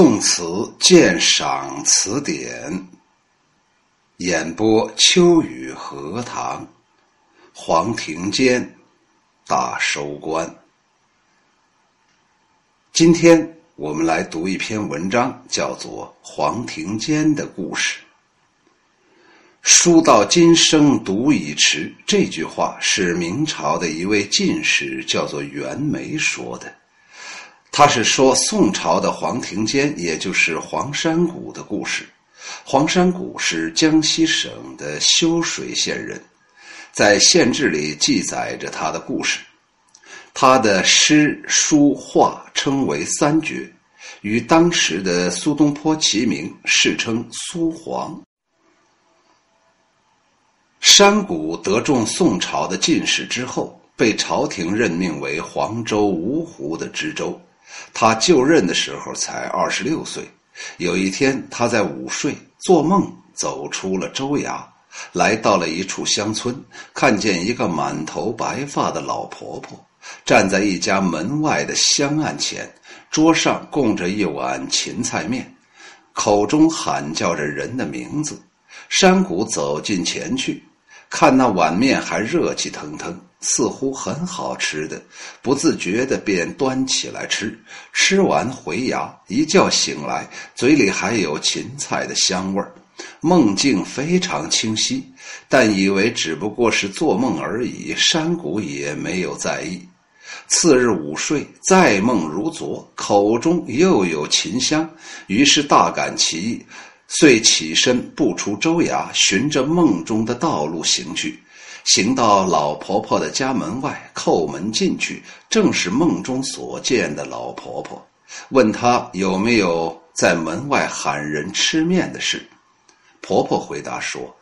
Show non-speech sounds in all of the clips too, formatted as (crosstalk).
宋词鉴赏词典，演播秋雨荷塘，黄庭坚大收官。今天我们来读一篇文章，叫做《黄庭坚的故事》。书到今生读已迟，这句话是明朝的一位进士，叫做袁枚说的。他是说宋朝的黄庭坚，也就是黄山谷的故事。黄山谷是江西省的修水县人，在县志里记载着他的故事。他的诗、书、画称为三绝，与当时的苏东坡齐名，世称苏黄。山谷得中宋朝的进士之后，被朝廷任命为黄州芜湖的知州。他就任的时候才二十六岁。有一天，他在午睡，做梦走出了州衙，来到了一处乡村，看见一个满头白发的老婆婆站在一家门外的香案前，桌上供着一碗芹菜面，口中喊叫着人的名字。山谷走近前去，看那碗面还热气腾腾。似乎很好吃的，不自觉的便端起来吃。吃完回衙，一觉醒来，嘴里还有芹菜的香味儿，梦境非常清晰，但以为只不过是做梦而已。山谷也没有在意。次日午睡，再梦如昨，口中又有芹香，于是大感奇异，遂起身步出州衙，循着梦中的道路行去。行到老婆婆的家门外，叩门进去，正是梦中所见的老婆婆。问她有没有在门外喊人吃面的事。婆婆回答说：“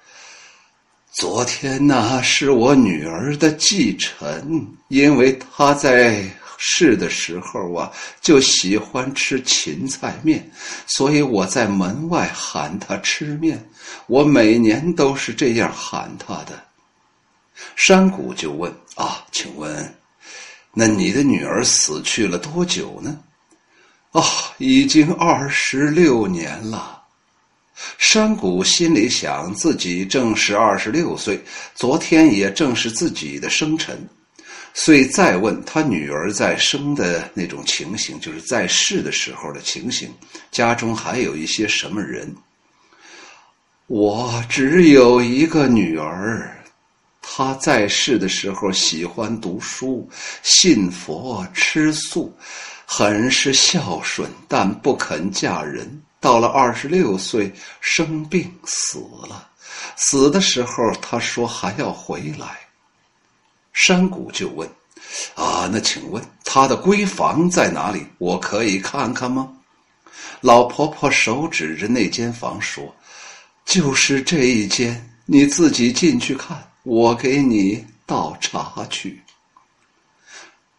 昨天呢，是我女儿的忌辰，因为她在世的时候啊，就喜欢吃芹菜面，所以我在门外喊她吃面。我每年都是这样喊她的。”山谷就问：“啊，请问，那你的女儿死去了多久呢？”“啊，已经二十六年了。”山谷心里想，自己正是二十六岁，昨天也正是自己的生辰，遂再问他女儿在生的那种情形，就是在世的时候的情形，家中还有一些什么人？我只有一个女儿。他在世的时候喜欢读书、信佛、吃素，很是孝顺，但不肯嫁人。到了二十六岁，生病死了。死的时候，他说还要回来。山谷就问：“啊，那请问他的闺房在哪里？我可以看看吗？”老婆婆手指着那间房说：“就是这一间，你自己进去看。”我给你倒茶去。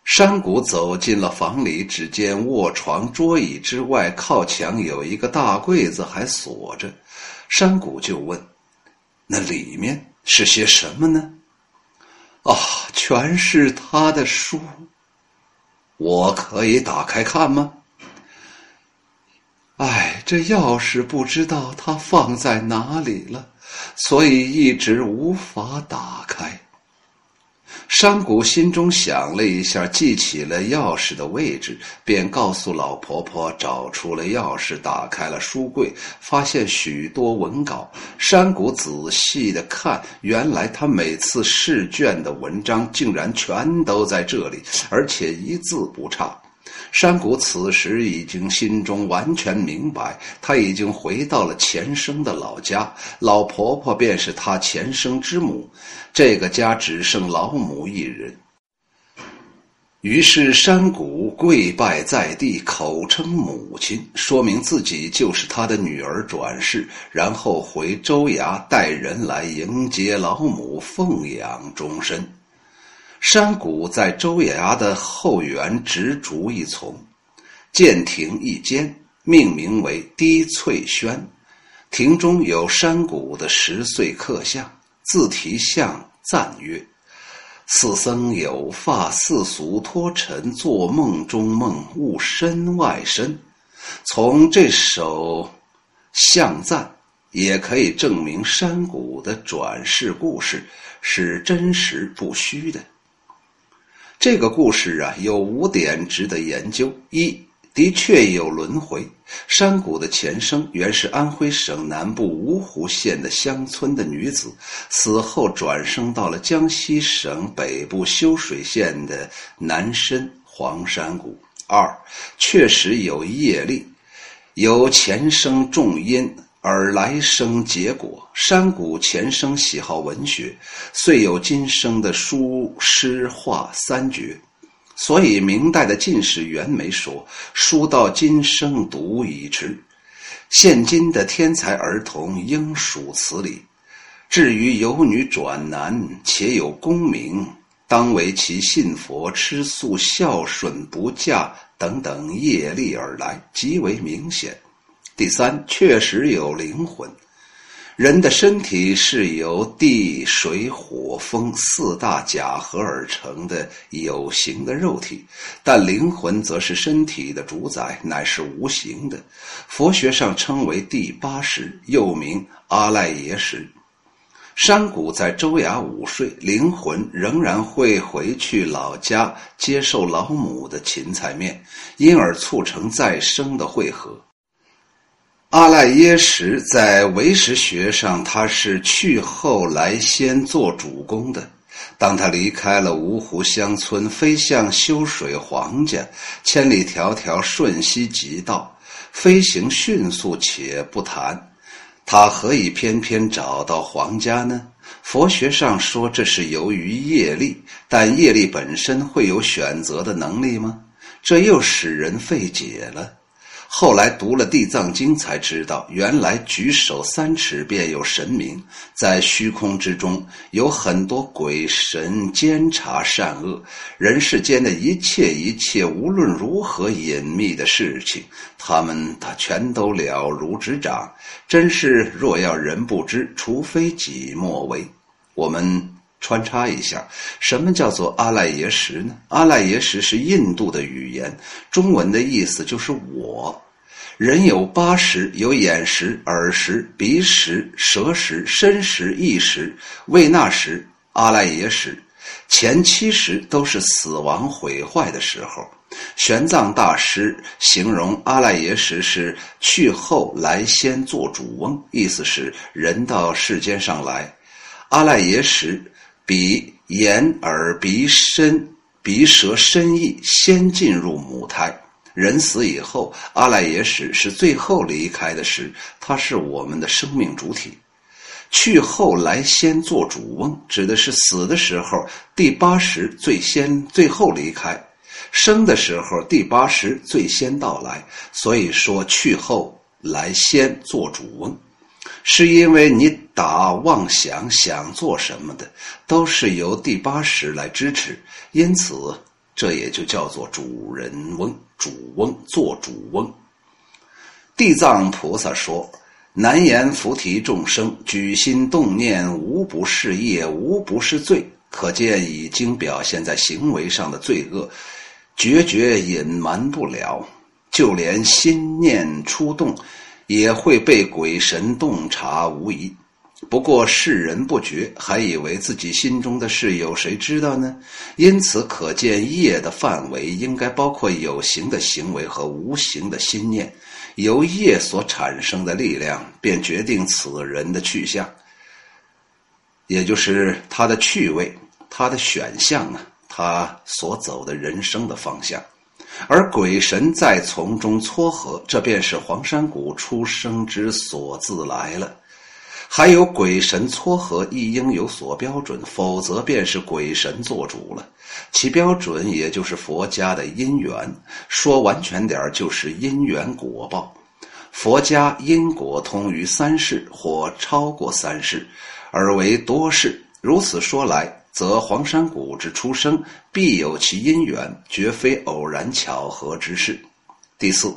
山谷走进了房里，只见卧床、桌椅之外，靠墙有一个大柜子，还锁着。山谷就问：“那里面是些什么呢？”啊，全是他的书。我可以打开看吗？哎，这钥匙不知道他放在哪里了。所以一直无法打开。山谷心中想了一下，记起了钥匙的位置，便告诉老婆婆找出了钥匙，打开了书柜，发现许多文稿。山谷仔细的看，原来他每次试卷的文章竟然全都在这里，而且一字不差。山谷此时已经心中完全明白，他已经回到了前生的老家，老婆婆便是他前生之母，这个家只剩老母一人。于是山谷跪拜在地，口称母亲，说明自己就是他的女儿转世，然后回州衙带人来迎接老母，奉养终身。山谷在州衙的后园植竹一丛，建亭一间，命名为低翠轩。亭中有山谷的十岁刻像，自题像赞曰：“此僧有发，似俗脱尘，做梦中梦，悟身外身。从这首象赞，也可以证明山谷的转世故事是真实不虚的。这个故事啊，有五点值得研究：一。的确有轮回。山谷的前生原是安徽省南部芜湖县的乡村的女子，死后转生到了江西省北部修水县的南深黄山谷。二，确实有业力，有前生重因而来生结果。山谷前生喜好文学，遂有今生的书诗画三绝。所以，明代的进士袁枚说：“书到今生读已迟。”现今的天才儿童应属此理。至于有女转男且有功名，当为其信佛、吃素、孝顺、不嫁等等业力而来，极为明显。第三，确实有灵魂。人的身体是由地、水、火、风四大假合而成的有形的肉体，但灵魂则是身体的主宰，乃是无形的。佛学上称为第八识，又名阿赖耶识。山谷在周牙午睡，灵魂仍然会回去老家接受老母的芹菜面，因而促成再生的汇合。阿赖耶识在唯识学上，他是去后来先做主公的。当他离开了芜湖乡村，飞向修水皇家，千里迢迢瞬息即到，飞行迅速且不谈，他何以偏偏找到皇家呢？佛学上说这是由于业力，但业力本身会有选择的能力吗？这又使人费解了。后来读了《地藏经》，才知道原来举手三尺便有神明，在虚空之中有很多鬼神监察善恶，人世间的一切一切，无论如何隐秘的事情，他们他全都了如指掌。真是若要人不知，除非己莫为。我们穿插一下，什么叫做阿赖耶识呢？阿赖耶识是印度的语言，中文的意思就是我。人有八识，有眼识、耳识、鼻识、舌识、身识、意识、胃纳识、阿赖耶识。前七识都是死亡毁坏的时候。玄奘大师形容阿赖耶识是去后来先做主翁，意思是人到世间上来，阿赖耶识比眼、耳、鼻、身、鼻、舌、身、意先进入母胎。人死以后，阿赖耶识是最后离开的时，它是我们的生命主体。去后来先做主翁，指的是死的时候第八识最先最后离开，生的时候第八识最先到来。所以说去后来先做主翁，是因为你打妄想想做什么的，都是由第八识来支持，因此。这也就叫做主人翁、主翁做主翁。地藏菩萨说：“难言菩提众生举心动念，无不是业，无不是罪。”可见已经表现在行为上的罪恶，决绝隐瞒不了。就连心念出动，也会被鬼神洞察无疑。不过世人不觉，还以为自己心中的事有谁知道呢？因此可见业的范围应该包括有形的行为和无形的心念，由业所产生的力量便决定此人的去向，也就是他的趣味、他的选项啊，他所走的人生的方向，而鬼神在从中撮合，这便是黄山谷出生之所自来了。还有鬼神撮合亦应有所标准，否则便是鬼神做主了。其标准也就是佛家的因缘，说完全点就是因缘果报。佛家因果通于三世或超过三世，而为多世。如此说来，则黄山谷之出生必有其因缘，绝非偶然巧合之事。第四。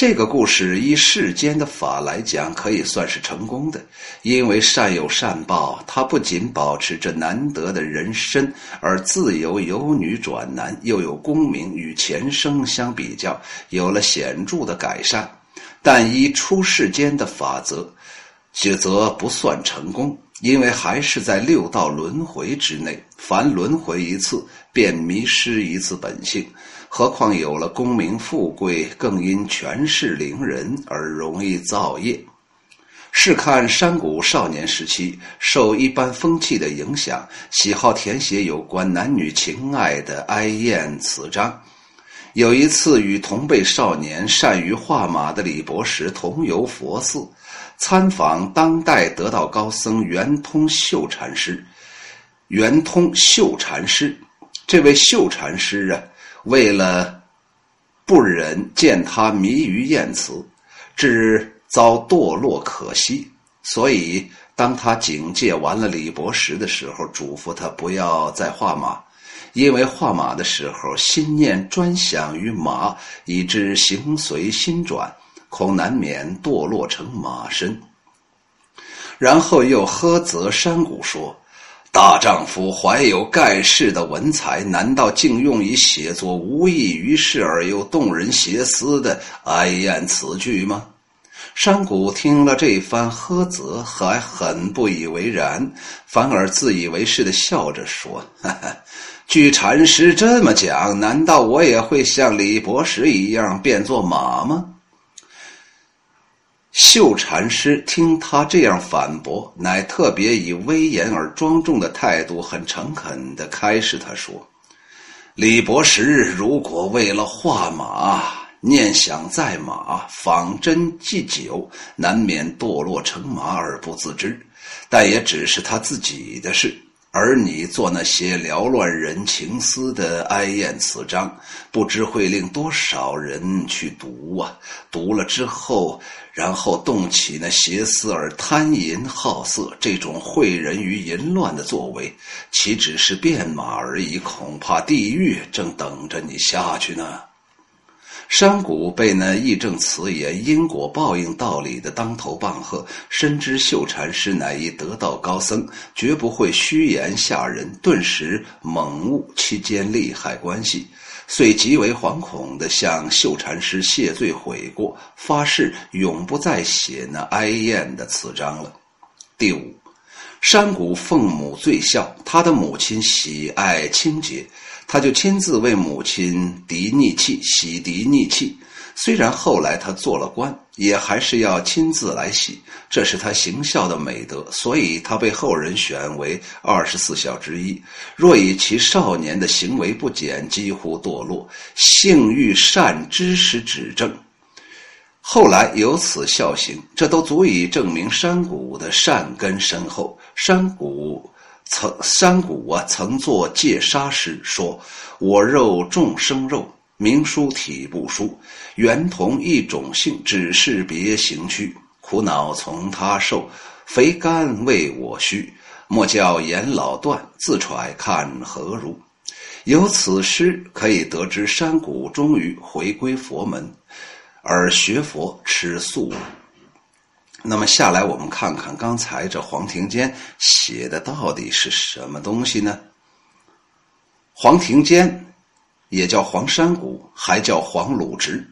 这个故事依世间的法来讲，可以算是成功的，因为善有善报。他不仅保持着难得的人身，而自由由女转男，又有功名与前生相比较，有了显著的改善。但依出世间的法则，则则不算成功，因为还是在六道轮回之内，凡轮回一次，便迷失一次本性。何况有了功名富贵，更因权势凌人而容易造业。试看山谷少年时期，受一般风气的影响，喜好填写有关男女情爱的哀艳词章。有一次，与同辈少年善于画马的李伯实同游佛寺，参访当代得道高僧圆通秀禅师。圆通秀禅师，这位秀禅师啊。为了不忍见他迷于艳词，致遭堕落可惜，所以当他警戒完了李伯实的时候，嘱咐他不要再画马，因为画马的时候心念专想于马，以致形随心转，恐难免堕落成马身。然后又呵责山谷说。大丈夫怀有盖世的文采，难道竟用以写作无益于事而又动人邪思的哀怨词句吗？山谷听了这番呵责，还很不以为然，反而自以为是的笑着说：“哈 (laughs) 哈，据禅师这么讲，难道我也会像李博士一样变作马吗？”秀禅师听他这样反驳，乃特别以威严而庄重的态度，很诚恳地开示他说：“李伯实如果为了画马，念想在马，仿真祭酒，难免堕落成马而不自知，但也只是他自己的事。”而你做那些缭乱人情思的哀艳词章，不知会令多少人去读啊！读了之后，然后动起那邪思而贪淫好色，这种会人于淫乱的作为，岂只是变马而已？恐怕地狱正等着你下去呢。山谷被那义正词严、因果报应道理的当头棒喝，深知秀禅师乃一得道高僧，绝不会虚言吓人，顿时猛悟其间利害关系，遂极为惶恐地向秀禅师谢罪悔过，发誓永不再写那哀艳的词章了。第五，山谷奉母最孝，他的母亲喜爱清洁。他就亲自为母亲涤逆气、洗涤逆气。虽然后来他做了官，也还是要亲自来洗，这是他行孝的美德。所以他被后人选为二十四孝之一。若以其少年的行为不检，几乎堕落，性欲善知识指正，后来有此孝行，这都足以证明山谷的善根深厚。山谷。曾山谷啊，曾作戒杀诗，说：“我肉众生肉，名书体不书，原同一种性，只是别行躯。苦恼从他受，肥甘为我需。莫教言老断，自揣看何如？”由此诗可以得知，山谷终于回归佛门，而学佛吃素。那么下来，我们看看刚才这黄庭坚写的到底是什么东西呢？黄庭坚也叫黄山谷，还叫黄鲁直，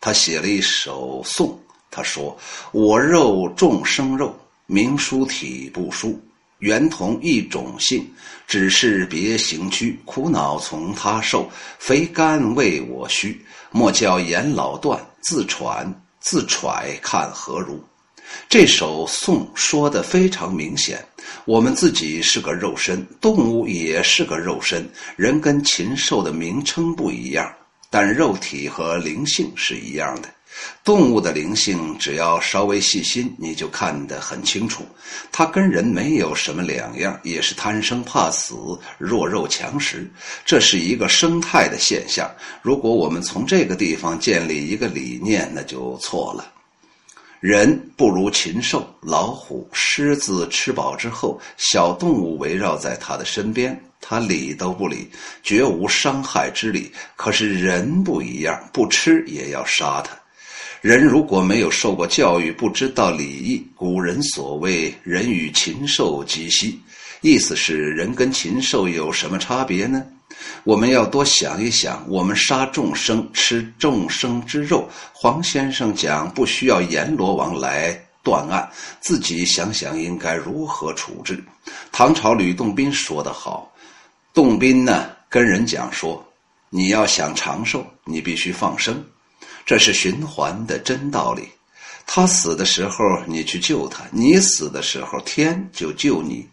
他写了一首颂。他说：“我肉众生肉，名书体不书，原同一种性，只是别行躯。苦恼从他受，肥甘为我虚。莫教颜老断，自喘自揣看何如？”这首颂说的非常明显，我们自己是个肉身，动物也是个肉身，人跟禽兽的名称不一样，但肉体和灵性是一样的。动物的灵性，只要稍微细心，你就看得很清楚，它跟人没有什么两样，也是贪生怕死、弱肉强食，这是一个生态的现象。如果我们从这个地方建立一个理念，那就错了。人不如禽兽，老虎、狮子吃饱之后，小动物围绕在它的身边，它理都不理，绝无伤害之理。可是人不一样，不吃也要杀它。人如果没有受过教育，不知道礼义，古人所谓“人与禽兽几息”，意思是人跟禽兽有什么差别呢？我们要多想一想，我们杀众生，吃众生之肉。黄先生讲，不需要阎罗王来断案，自己想想应该如何处置。唐朝吕洞宾说得好，洞宾呢跟人讲说，你要想长寿，你必须放生，这是循环的真道理。他死的时候你去救他，你死的时候天就救你。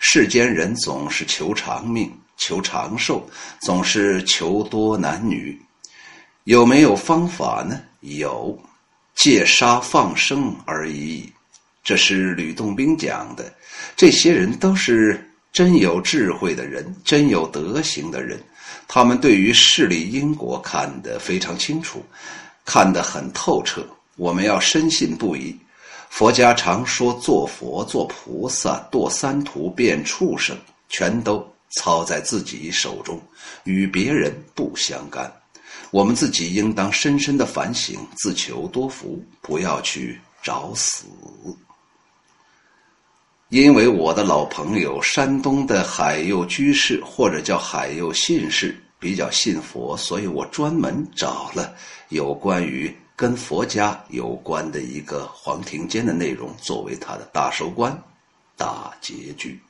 世间人总是求长命。求长寿，总是求多男女，有没有方法呢？有，戒杀放生而已。这是吕洞宾讲的。这些人都是真有智慧的人，真有德行的人。他们对于事理因果看得非常清楚，看得很透彻。我们要深信不疑。佛家常说，做佛、做菩萨、堕三途、变畜生，全都。操在自己手中，与别人不相干。我们自己应当深深的反省，自求多福，不要去找死。因为我的老朋友山东的海佑居士，或者叫海佑信士，比较信佛，所以我专门找了有关于跟佛家有关的一个黄庭坚的内容，作为他的大收官、大结局。